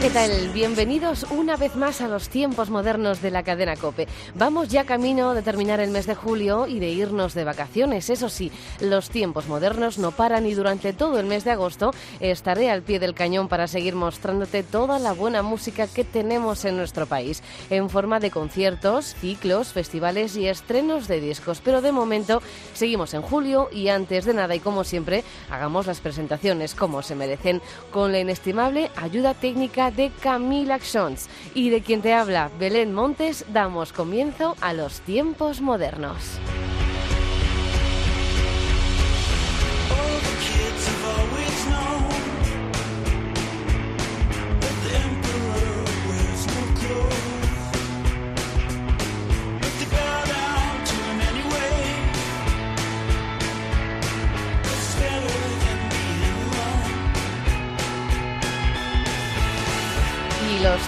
¿Qué tal? Bienvenidos una vez más a los tiempos modernos de la cadena Cope. Vamos ya camino de terminar el mes de julio y de irnos de vacaciones. Eso sí, los tiempos modernos no paran y durante todo el mes de agosto estaré al pie del cañón para seguir mostrándote toda la buena música que tenemos en nuestro país, en forma de conciertos, ciclos, festivales y estrenos de discos. Pero de momento seguimos en julio y antes de nada y como siempre, hagamos las presentaciones como se merecen con la inestimable ayuda técnica de Camila Xons y de quien te habla Belén Montes, damos comienzo a los tiempos modernos.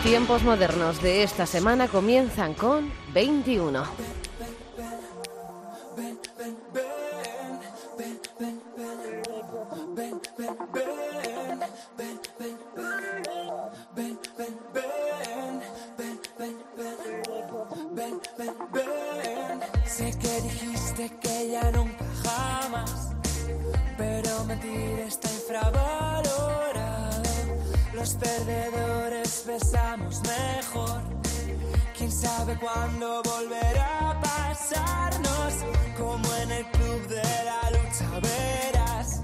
Tiempos modernos de esta semana comienzan con 21. Sabe cuándo volverá a pasarnos, como en el club de la lucha verás.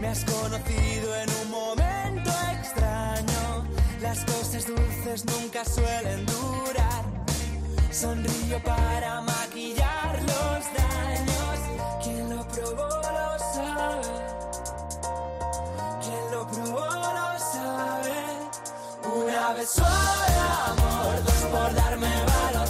Me has conocido en un momento extraño. Las cosas dulces nunca suelen durar. Sonrío para maquillar los daños. Quien lo probó lo sabe. Quien lo probó lo sabe. Una vez dos por darme valor.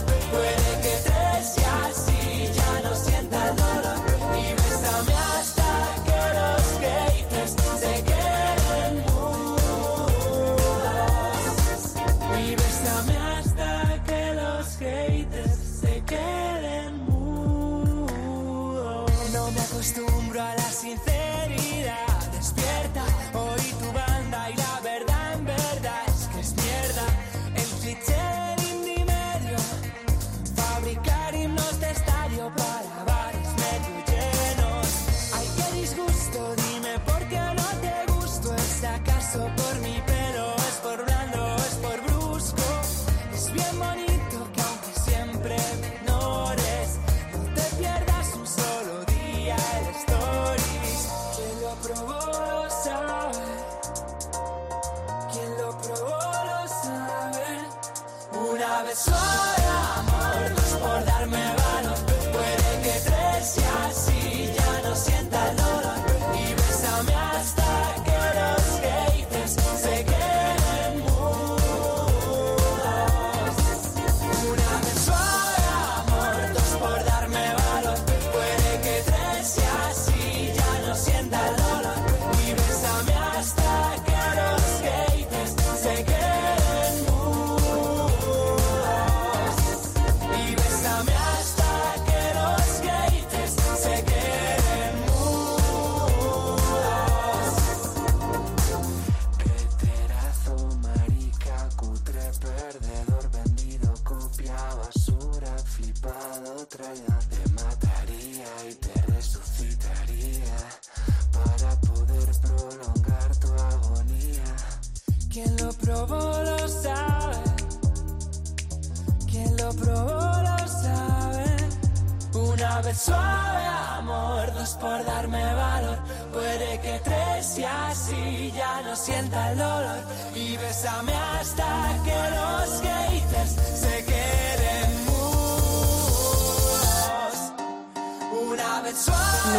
Por darme valor. Puede que tres y así ya no sienta el dolor. Y bésame hasta que los haters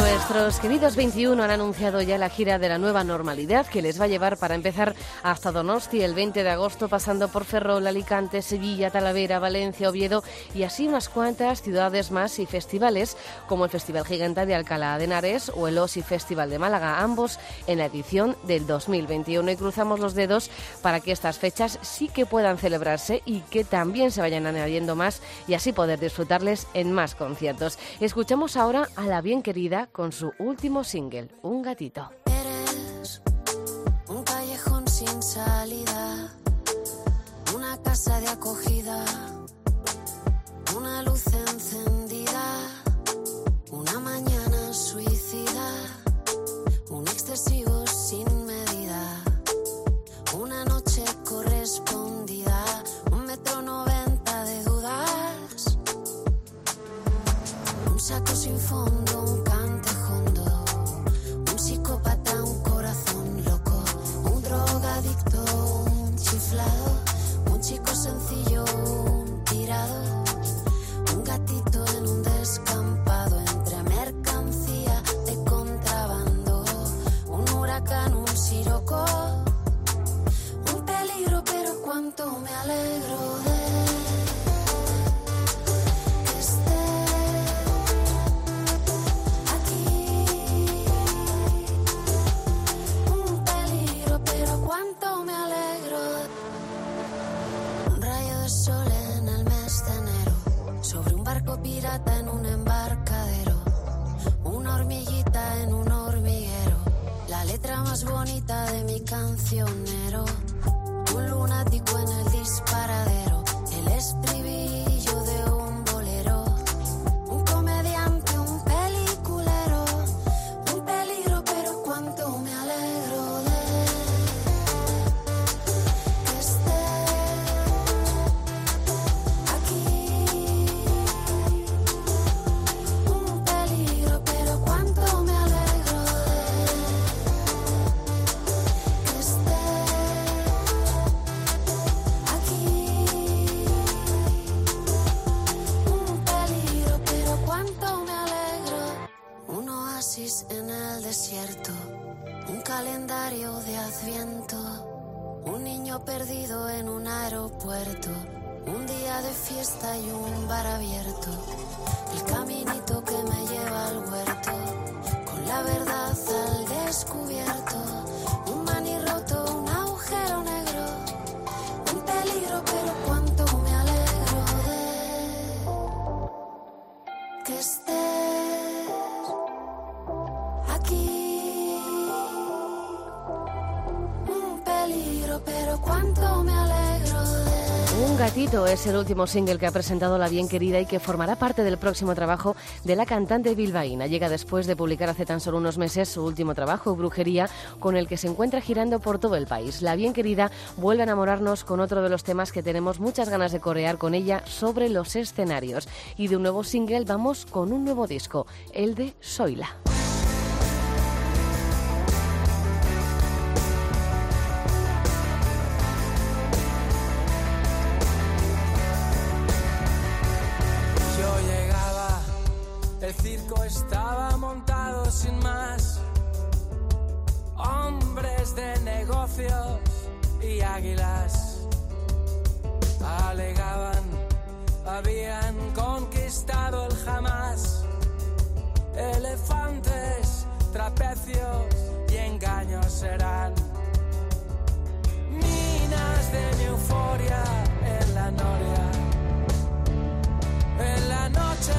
Nuestros queridos 21 han anunciado ya la gira de la nueva normalidad que les va a llevar para empezar hasta Donosti el 20 de agosto, pasando por Ferrol, Alicante, Sevilla, Talavera, Valencia, Oviedo y así unas cuantas ciudades más y festivales como el Festival Gigante de Alcalá de Henares o el OSI Festival de Málaga, ambos en la edición del 2021. Y cruzamos los dedos para que estas fechas sí que puedan celebrarse y que también se vayan añadiendo más y así poder disfrutarles en más conciertos. Escuchamos ahora a la bien querida con su último single, Un gatito. Eres un callejón sin salida, una casa de acogida, una luz encendida, Barco pirata en un embarcadero. Una hormiguita en un hormiguero. La letra más bonita de mi cancionero. Un lunático en el disparadero. Abierto, el caminito que me lleva al huerto, con la verdad al descubierto, Es el último single que ha presentado la bien querida y que formará parte del próximo trabajo de la cantante bilbaína. Llega después de publicar hace tan solo unos meses su último trabajo, Brujería, con el que se encuentra girando por todo el país. La bien querida vuelve a enamorarnos con otro de los temas que tenemos muchas ganas de corear con ella sobre los escenarios. Y de un nuevo single vamos con un nuevo disco, el de Soila. De negocios y águilas alegaban, habían conquistado el jamás. Elefantes, trapecios y engaños serán. Minas de mi euforia en la noria. En la noche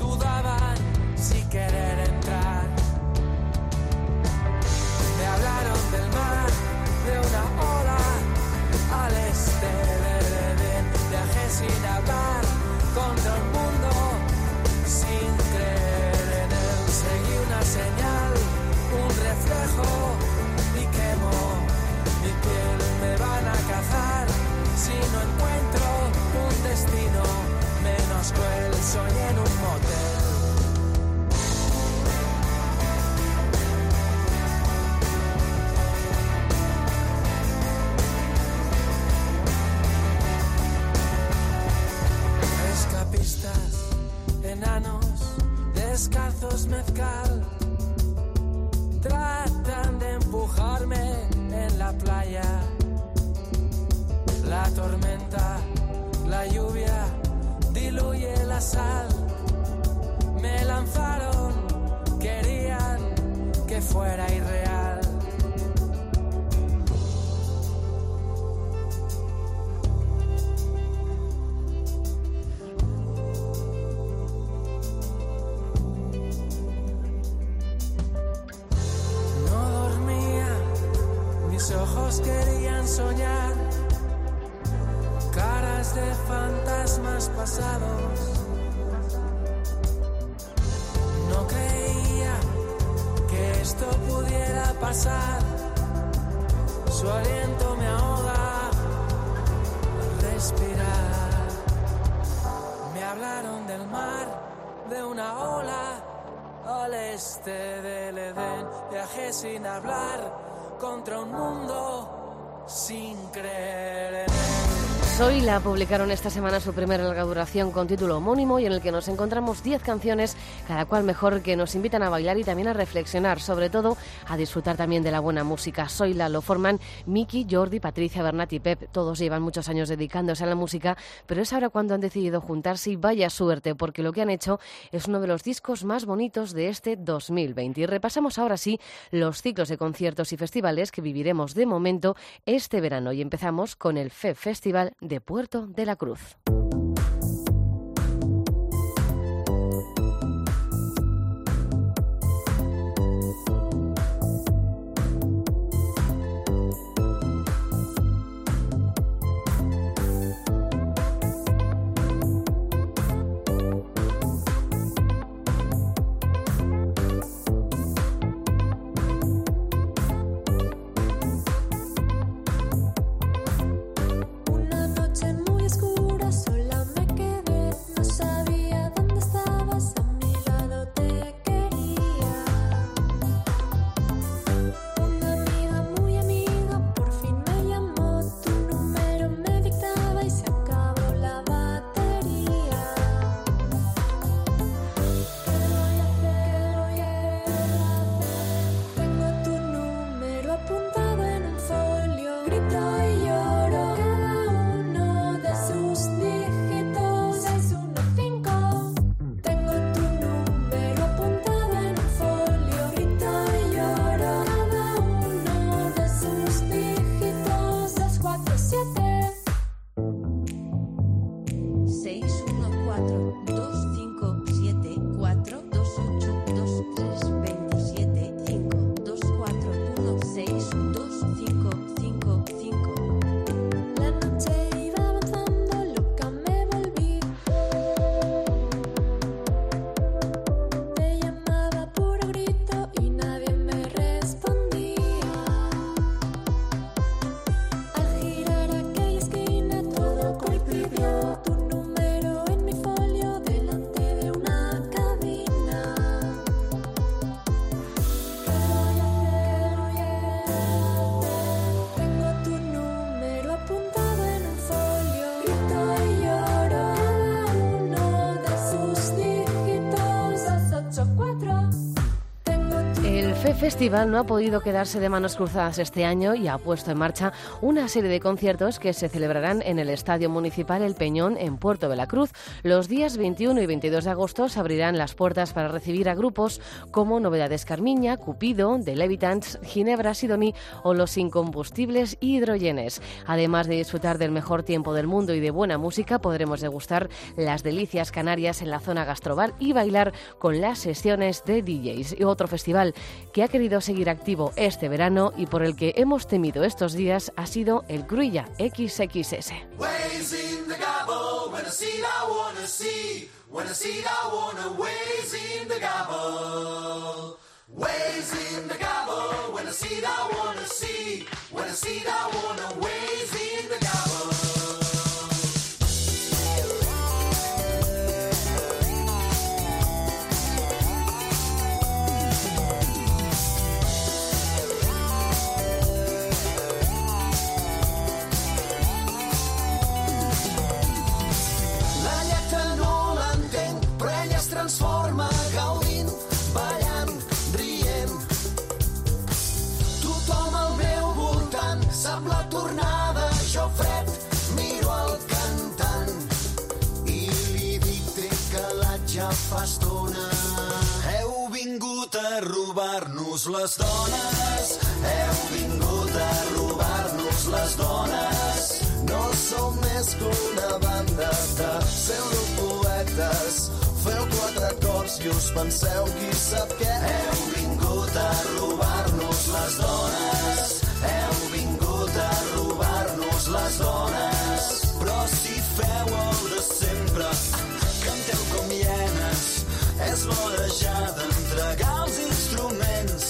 dudaban si querer sin hablar contra un mundo, sin creer en él. Seguí una señal, un reflejo y quemo mi piel. Me van a cazar si no encuentro un destino menos cruel. Mezcal. Tratan de empujarme en la playa. La tormenta, la lluvia, diluye la sal. Me lanzaron, querían que fuera hablaron del mar, de una ola al este del Edén. Viajé sin hablar contra un mundo sin creer en él. Soy la publicaron esta semana su primera larga duración con título homónimo y en el que nos encontramos 10 canciones, cada cual mejor, que nos invitan a bailar y también a reflexionar, sobre todo a disfrutar también de la buena música. Soy la lo forman Miki, Jordi, Patricia, Bernat y Pep. Todos llevan muchos años dedicándose a la música, pero es ahora cuando han decidido juntarse y vaya suerte, porque lo que han hecho es uno de los discos más bonitos de este 2020. Y repasamos ahora sí los ciclos de conciertos y festivales que viviremos de momento este verano y empezamos con el FEB Festival de Puerto de la Cruz. Festival no ha podido quedarse de manos cruzadas este año y ha puesto en marcha una serie de conciertos que se celebrarán en el Estadio Municipal El Peñón en Puerto de la Cruz. Los días 21 y 22 de agosto se abrirán las puertas para recibir a grupos como Novedades Carmiña, Cupido, The Levitants, Ginebra Sidoní o Los Incombustibles Hidrogenes. Además de disfrutar del mejor tiempo del mundo y de buena música, podremos degustar las delicias canarias en la zona gastrobar y bailar con las sesiones de DJs. Y otro festival que ha querido seguir activo este verano y por el que hemos temido estos días ha sido el Cruilla XXS. The vingut a robar-nos les dones, heu vingut a robar-nos les dones. No som més que una banda de pseudopoetes. Feu quatre acords i us penseu qui sap què. Heu vingut a robar-nos les dones, heu vingut a robar-nos les dones. Però si feu el de sempre, canteu com hienes, és l'hora ja d'entregar els instruments.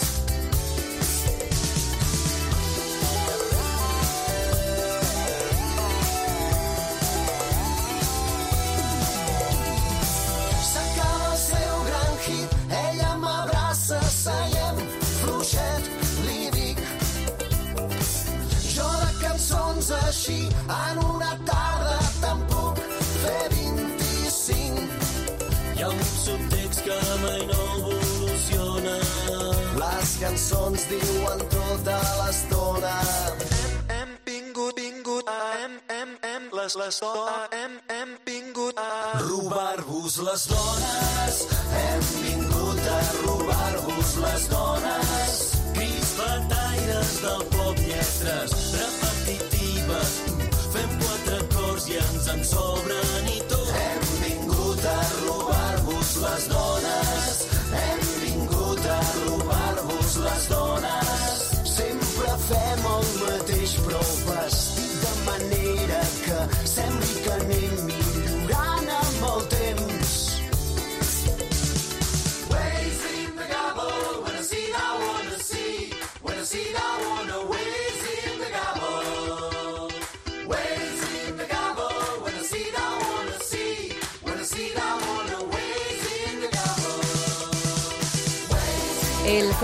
S'acaba el seu gran hit, ella m'abraça, seiem, fluixet, li dic. Jo de cançons així, en una tarda que mai no evoluciona. Les cançons diuen tota l'estona. Hem, hem vingut, vingut, hem, hem, hem, les, les, hem, hem vingut a robar-vos les dones. Hem vingut a robar-vos les dones. Crispataires del pop, lletres repetitives. Fem quatre acords i ens en sobren i les dones. Hem vingut a robar-vos les dones. Sempre fem el mateix, però vestit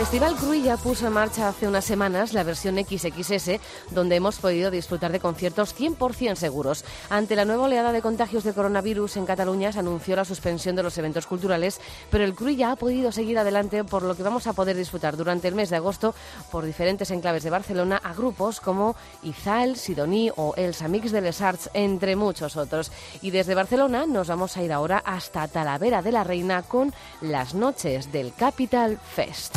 Festival Cruilla puso en marcha hace unas semanas la versión XXS, donde hemos podido disfrutar de conciertos 100% seguros. Ante la nueva oleada de contagios de coronavirus en Cataluña, se anunció la suspensión de los eventos culturales, pero el Cruilla ha podido seguir adelante, por lo que vamos a poder disfrutar durante el mes de agosto por diferentes enclaves de Barcelona a grupos como Izal, Sidoní o Els Amics de les Arts, entre muchos otros. Y desde Barcelona nos vamos a ir ahora hasta Talavera de la Reina con las noches del Capital Fest.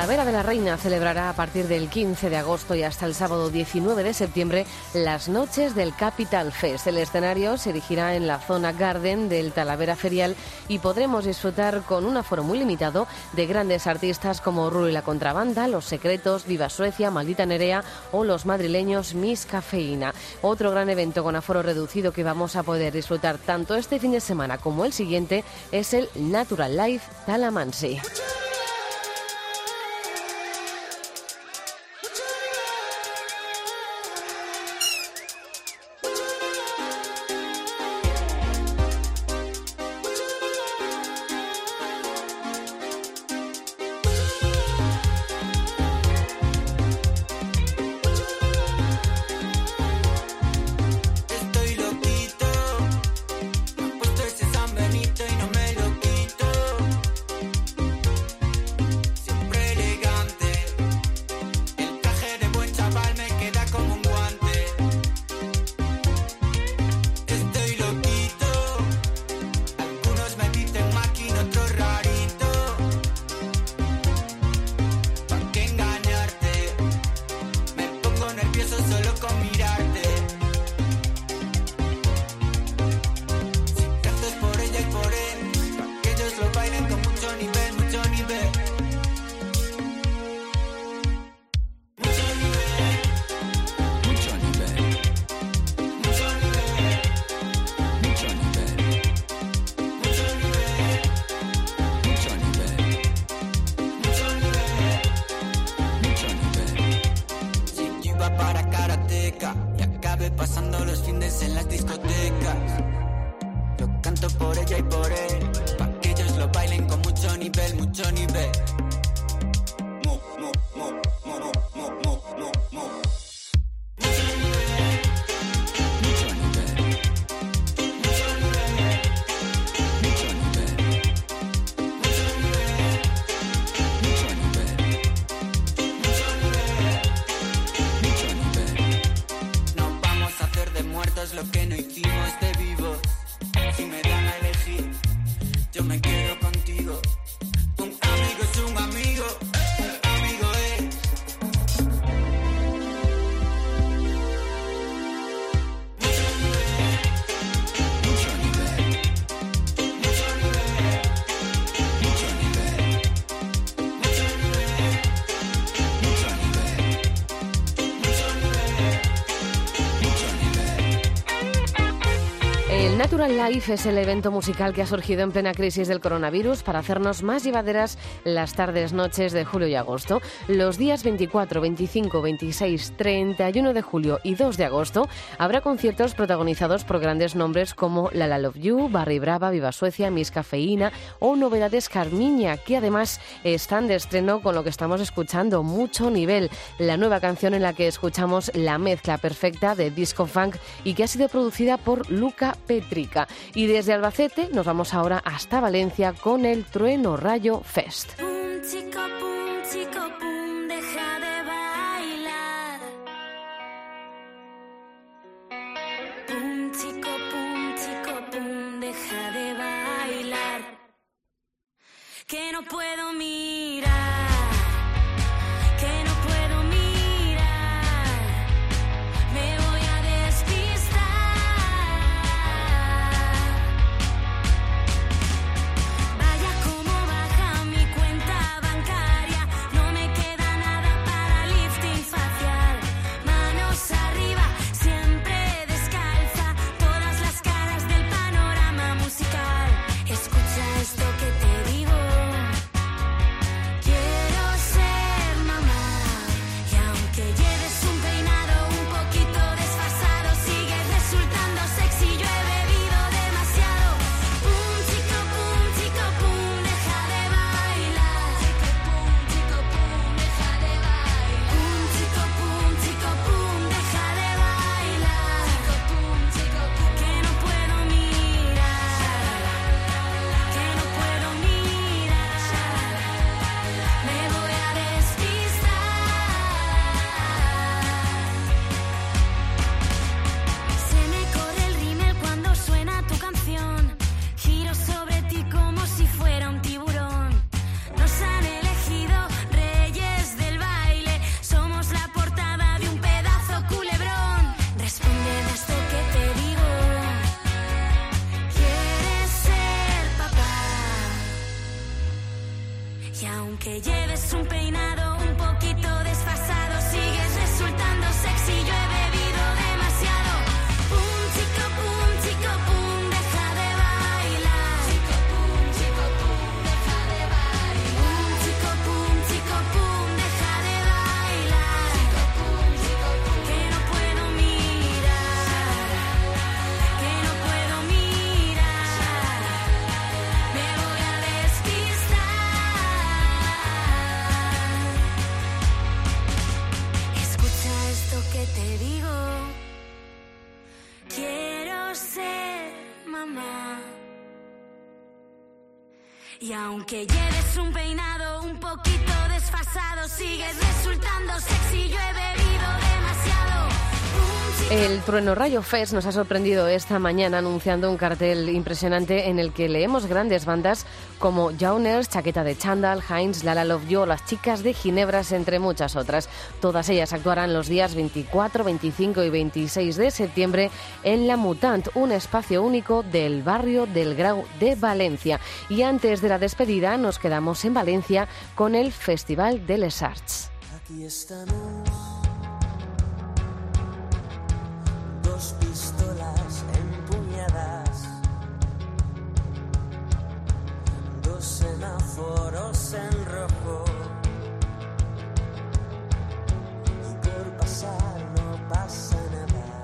Talavera de la Reina celebrará a partir del 15 de agosto y hasta el sábado 19 de septiembre las noches del Capital Fest. El escenario se erigirá en la zona Garden del Talavera Ferial y podremos disfrutar con un aforo muy limitado de grandes artistas como Rulo y la Contrabanda, Los Secretos, Viva Suecia, Maldita Nerea o los madrileños Miss Cafeína. Otro gran evento con aforo reducido que vamos a poder disfrutar tanto este fin de semana como el siguiente es el Natural Life Talamansi. Es el evento musical que ha surgido en plena crisis del coronavirus para hacernos más llevaderas las tardes, noches de julio y agosto. Los días 24, 25, 26, 31 de julio y 2 de agosto habrá conciertos protagonizados por grandes nombres como La La Love You, Barry Brava, Viva Suecia, Miss Cafeína o Novedades Carmiña, que además están de estreno con lo que estamos escuchando, Mucho Nivel, la nueva canción en la que escuchamos la mezcla perfecta de disco funk y que ha sido producida por Luca Petrica. Y desde Albacete nos vamos ahora hasta Valencia con el Trueno Rayo Fest. Que no puedo mirar. un Aunque lleves un peinado un poquito desfasado, sigues resultando sexy. Yo he bebido el Trueno Rayo Fest nos ha sorprendido esta mañana anunciando un cartel impresionante en el que leemos grandes bandas como Jauners, Chaqueta de Chandal, Heinz, Lala Love You, Las Chicas de Ginebras, entre muchas otras. Todas ellas actuarán los días 24, 25 y 26 de septiembre en La Mutant, un espacio único del barrio del Grau de Valencia. Y antes de la despedida nos quedamos en Valencia con el Festival de Les Arts. semáforos en rojo. Y por pasar no pasa nada.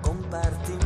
Compartimos.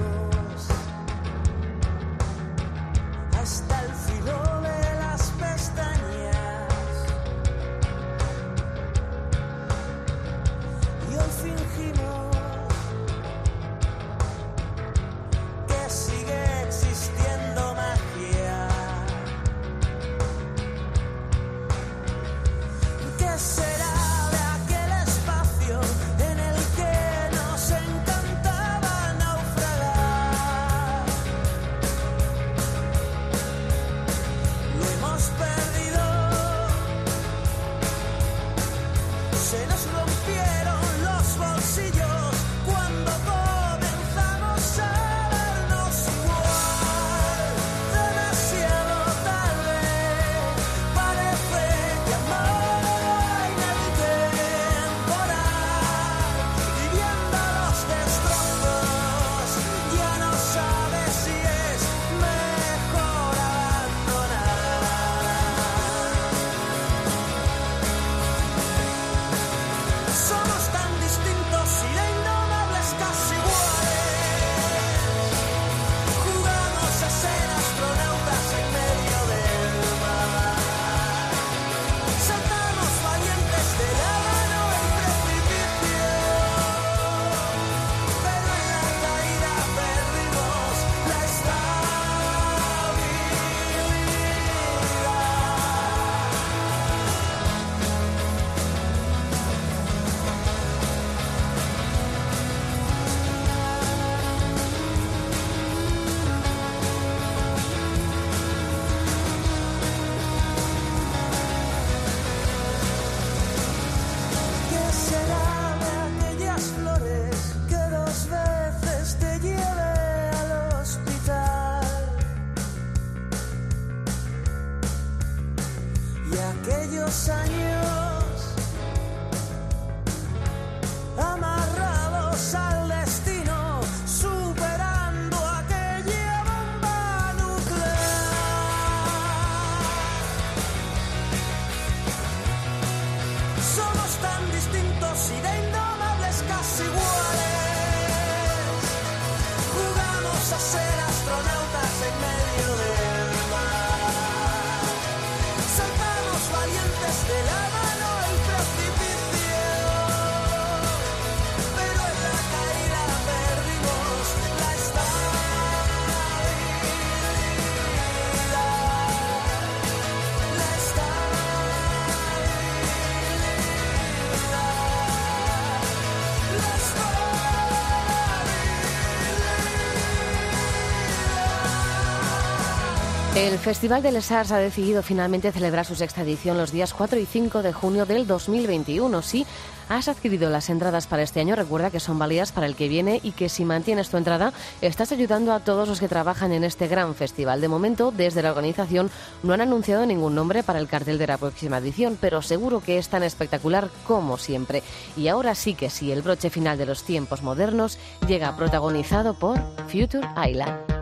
El Festival de Les Arts ha decidido finalmente celebrar su sexta edición los días 4 y 5 de junio del 2021. Si has adquirido las entradas para este año, recuerda que son válidas para el que viene y que si mantienes tu entrada, estás ayudando a todos los que trabajan en este gran festival. De momento, desde la organización no han anunciado ningún nombre para el cartel de la próxima edición, pero seguro que es tan espectacular como siempre. Y ahora sí que sí, el broche final de los tiempos modernos llega protagonizado por Future Island.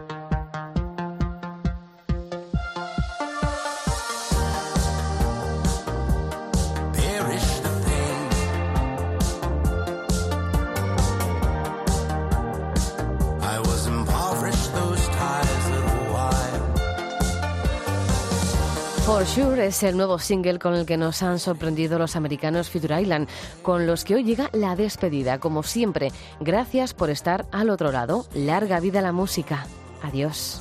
For Sure es el nuevo single con el que nos han sorprendido los americanos Future Island, con los que hoy llega la despedida. Como siempre, gracias por estar al otro lado. Larga vida la música. Adiós.